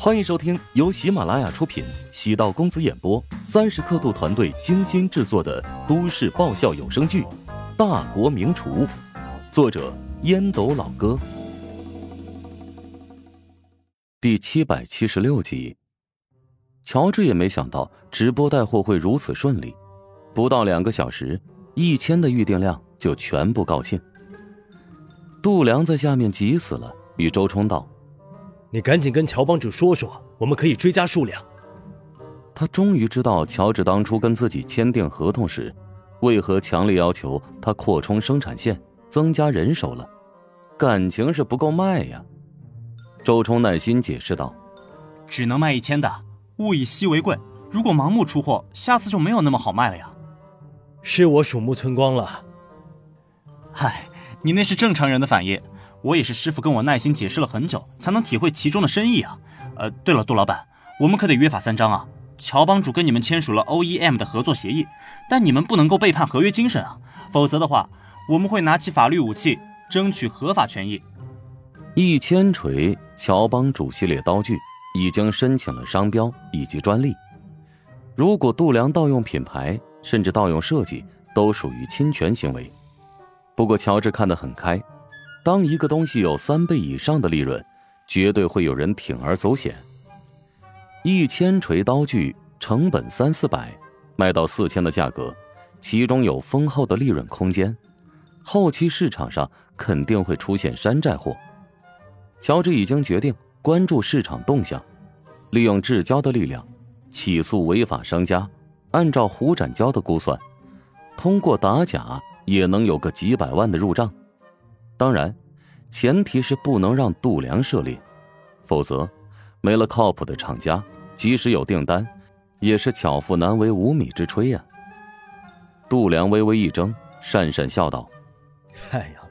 欢迎收听由喜马拉雅出品、喜道公子演播、三十刻度团队精心制作的都市爆笑有声剧《大国名厨》，作者烟斗老哥，第七百七十六集。乔治也没想到直播带货会如此顺利，不到两个小时，一千的预订量就全部告罄。杜良在下面急死了，与周冲道。你赶紧跟乔帮主说说，我们可以追加数量。他终于知道乔治当初跟自己签订合同时，为何强烈要求他扩充生产线、增加人手了。感情是不够卖呀。周冲耐心解释道：“只能卖一千的，物以稀为贵。如果盲目出货，下次就没有那么好卖了呀。”是我鼠目寸光了。嗨，你那是正常人的反应。我也是师傅跟我耐心解释了很久，才能体会其中的深意啊。呃，对了，杜老板，我们可得约法三章啊。乔帮主跟你们签署了 OEM 的合作协议，但你们不能够背叛合约精神啊，否则的话，我们会拿起法律武器，争取合法权益。一千锤乔帮主系列刀具已经申请了商标以及专利，如果杜良盗用品牌，甚至盗用设计，都属于侵权行为。不过乔治看得很开。当一个东西有三倍以上的利润，绝对会有人铤而走险。一千锤刀具成本三四百，卖到四千的价格，其中有丰厚的利润空间。后期市场上肯定会出现山寨货。乔治已经决定关注市场动向，利用制胶的力量起诉违法商家。按照胡展娇的估算，通过打假也能有个几百万的入账。当然，前提是不能让杜良涉猎，否则没了靠谱的厂家，即使有订单，也是巧妇难为无米之炊呀。杜良微微一怔，讪讪笑道：“哎呀，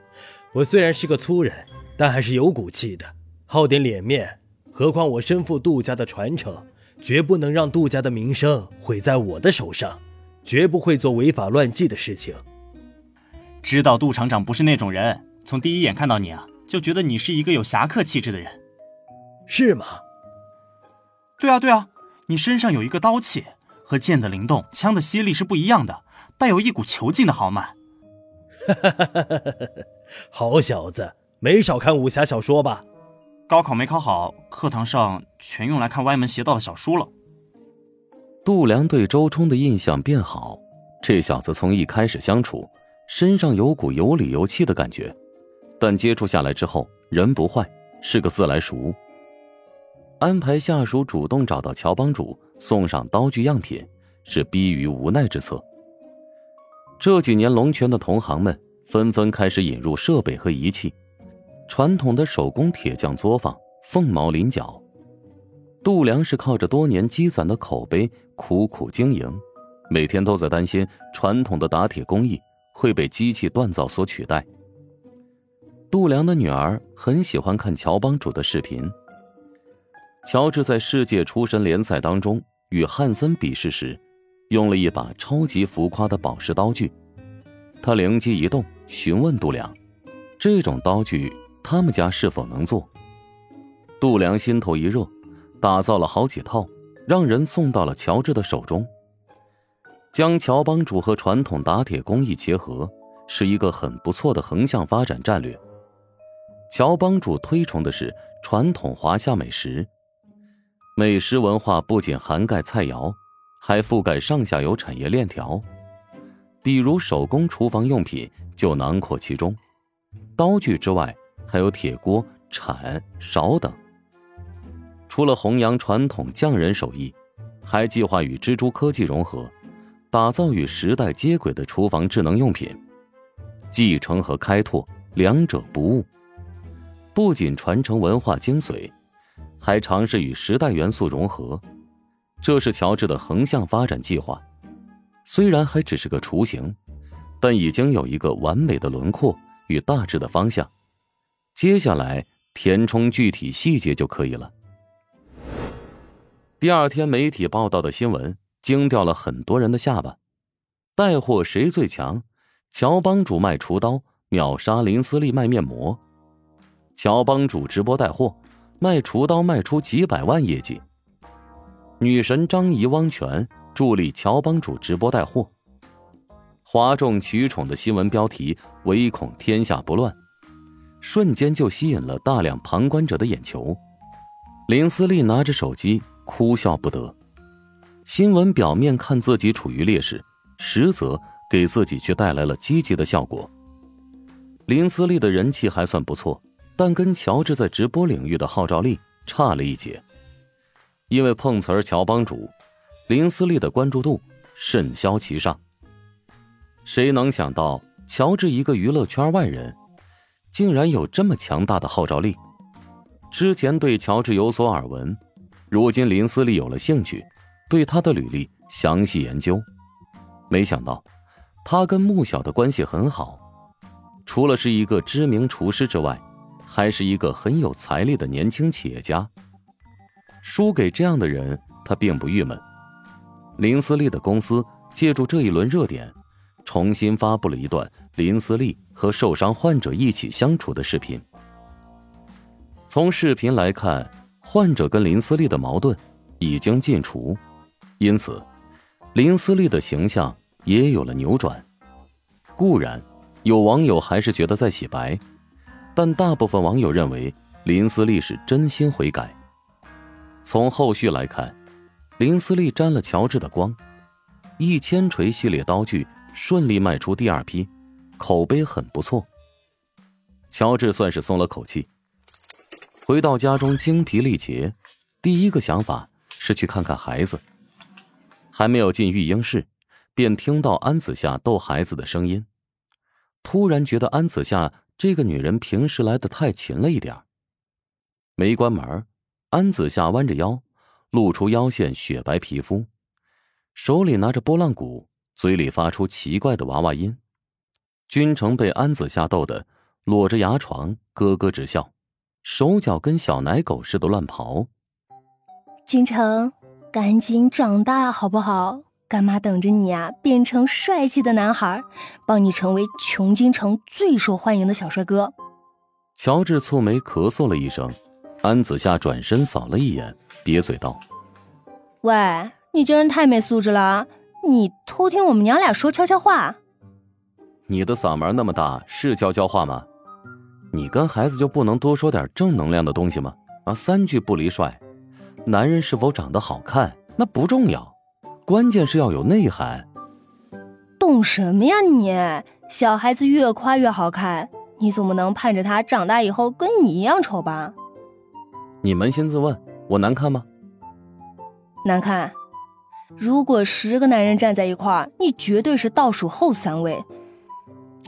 我虽然是个粗人，但还是有骨气的，好点脸面。何况我身负杜家的传承，绝不能让杜家的名声毁在我的手上，绝不会做违法乱纪的事情。知道杜厂长不是那种人。”从第一眼看到你啊，就觉得你是一个有侠客气质的人，是吗？对啊，对啊，你身上有一个刀气，和剑的灵动、枪的犀利是不一样的，带有一股遒劲的豪迈。哈哈哈哈哈！好小子，没少看武侠小说吧？高考没考好，课堂上全用来看歪门邪道的小书了。杜良对周冲的印象变好，这小子从一开始相处，身上有股有理有气的感觉。但接触下来之后，人不坏，是个自来熟。安排下属主动找到乔帮主，送上刀具样品，是逼于无奈之策。这几年，龙泉的同行们纷纷开始引入设备和仪器，传统的手工铁匠作坊凤毛麟角。杜良是靠着多年积攒的口碑苦苦经营，每天都在担心传统的打铁工艺会被机器锻造所取代。杜良的女儿很喜欢看乔帮主的视频。乔治在世界厨神联赛当中与汉森比试时，用了一把超级浮夸的宝石刀具。他灵机一动，询问杜良：“这种刀具他们家是否能做？”杜良心头一热，打造了好几套，让人送到了乔治的手中。将乔帮主和传统打铁工艺结合，是一个很不错的横向发展战略。乔帮主推崇的是传统华夏美食，美食文化不仅涵盖菜肴，还覆盖上下游产业链条，比如手工厨房用品就囊括其中。刀具之外，还有铁锅、铲、勺等。除了弘扬传统匠人手艺，还计划与蜘蛛科技融合，打造与时代接轨的厨房智能用品。继承和开拓，两者不误。不仅传承文化精髓，还尝试与时代元素融合，这是乔治的横向发展计划。虽然还只是个雏形，但已经有一个完美的轮廓与大致的方向。接下来填充具体细节就可以了。第二天媒体报道的新闻惊掉了很多人的下巴：带货谁最强？乔帮主卖厨刀，秒杀林思利卖面膜。乔帮主直播带货，卖厨刀卖出几百万业绩。女神张仪汪泉助力乔帮主直播带货，哗众取宠的新闻标题，唯恐天下不乱，瞬间就吸引了大量旁观者的眼球。林思丽拿着手机哭笑不得，新闻表面看自己处于劣势，实则给自己却带来了积极的效果。林思丽的人气还算不错，但跟乔治在直播领域的号召力差了一截。因为碰瓷儿乔帮主，林思丽的关注度甚嚣其上。谁能想到，乔治一个娱乐圈外人，竟然有这么强大的号召力？之前对乔治有所耳闻，如今林思丽有了兴趣，对他的履历详细研究，没想到他跟穆晓的关系很好，除了是一个知名厨师之外，还是一个很有财力的年轻企业家。输给这样的人，他并不郁闷。林思利的公司借助这一轮热点，重新发布了一段林思利和受伤患者一起相处的视频。从视频来看，患者跟林思利的矛盾已经尽除，因此林思利的形象也有了扭转。固然，有网友还是觉得在洗白，但大部分网友认为林思丽是真心悔改。从后续来看，林思丽沾了乔治的光，一千锤系列刀具顺利卖出第二批，口碑很不错。乔治算是松了口气。回到家中精疲力竭，第一个想法是去看看孩子。还没有进育婴室，便听到安子夏逗孩子的声音，突然觉得安子夏这个女人平时来的太勤了一点没关门。安子夏弯着腰，露出腰线雪白皮肤，手里拿着拨浪鼓，嘴里发出奇怪的娃娃音。君城被安子夏逗得裸着牙床，咯咯直笑，手脚跟小奶狗似的乱跑。君城，赶紧长大好不好？干妈等着你啊，变成帅气的男孩，帮你成为穷京城最受欢迎的小帅哥。乔治蹙眉咳嗽了一声。安子夏转身扫了一眼，瘪嘴道：“喂，你这人太没素质了！你偷听我们娘俩说悄悄话？你的嗓门那么大，是悄悄话吗？你跟孩子就不能多说点正能量的东西吗？啊，三句不离帅，男人是否长得好看那不重要，关键是要有内涵。懂什么呀你？小孩子越夸越好看，你总不能盼着他长大以后跟你一样丑吧？”你扪心自问，我难看吗？难看。如果十个男人站在一块儿，你绝对是倒数后三位。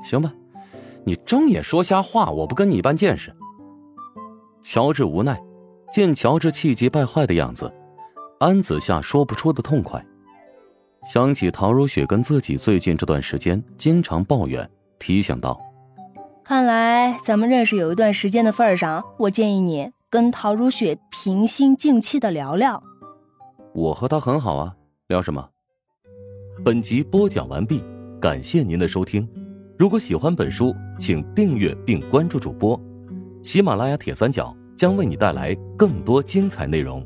行吧，你睁眼说瞎话，我不跟你一般见识。乔治无奈，见乔治气急败坏的样子，安子夏说不出的痛快。想起陶如雪跟自己最近这段时间经常抱怨，提醒道：“看来咱们认识有一段时间的份上，我建议你。”跟陶如雪平心静气的聊聊，我和她很好啊，聊什么？本集播讲完毕，感谢您的收听。如果喜欢本书，请订阅并关注主播。喜马拉雅铁三角将为你带来更多精彩内容。